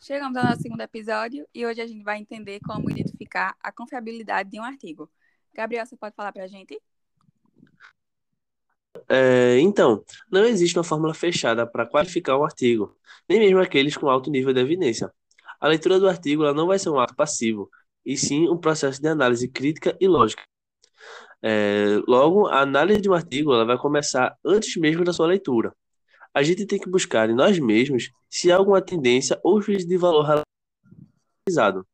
Chegamos ao nosso segundo episódio e hoje a gente vai entender como identificar a confiabilidade de um artigo. Gabriel, você pode falar para a gente? É, então, não existe uma fórmula fechada para qualificar um artigo, nem mesmo aqueles com alto nível de evidência. A leitura do artigo não vai ser um ato passivo, e sim um processo de análise crítica e lógica. É, logo, a análise de um artigo vai começar antes mesmo da sua leitura. A gente tem que buscar em nós mesmos se há alguma tendência ou juízo de valor realizado,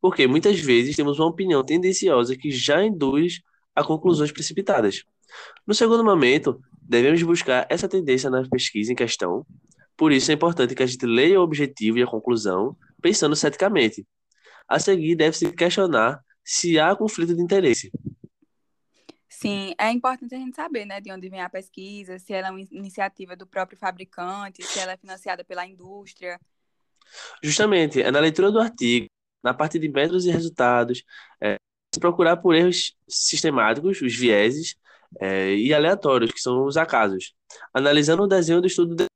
porque muitas vezes temos uma opinião tendenciosa que já induz a conclusões precipitadas. No segundo momento, devemos buscar essa tendência na pesquisa em questão, por isso é importante que a gente leia o objetivo e a conclusão pensando ceticamente. A seguir, deve-se questionar se há conflito de interesse. Sim, é importante a gente saber, né, de onde vem a pesquisa, se ela é uma iniciativa do próprio fabricante, se ela é financiada pela indústria. Justamente, é na leitura do artigo, na parte de métodos e resultados, é, procurar por erros sistemáticos, os vieses, é, e aleatórios, que são os acasos, analisando o desenho do estudo. De...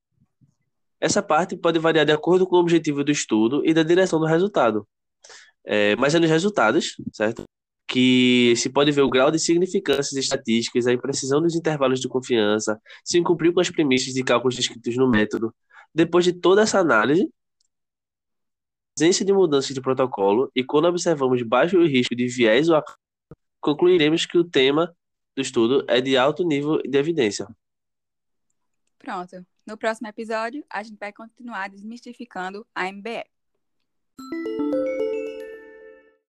Essa parte pode variar de acordo com o objetivo do estudo e da direção do resultado. É, mas é nos resultados, certo? Que se pode ver o grau de significâncias estatísticas, a imprecisão dos intervalos de confiança, se cumpriu com as premissas de cálculos descritos no método. Depois de toda essa análise, ausência de mudanças de protocolo e quando observamos baixo risco de viés ou concluiremos que o tema do estudo é de alto nível de evidência. Pronto. No próximo episódio, a gente vai continuar desmistificando a MBE.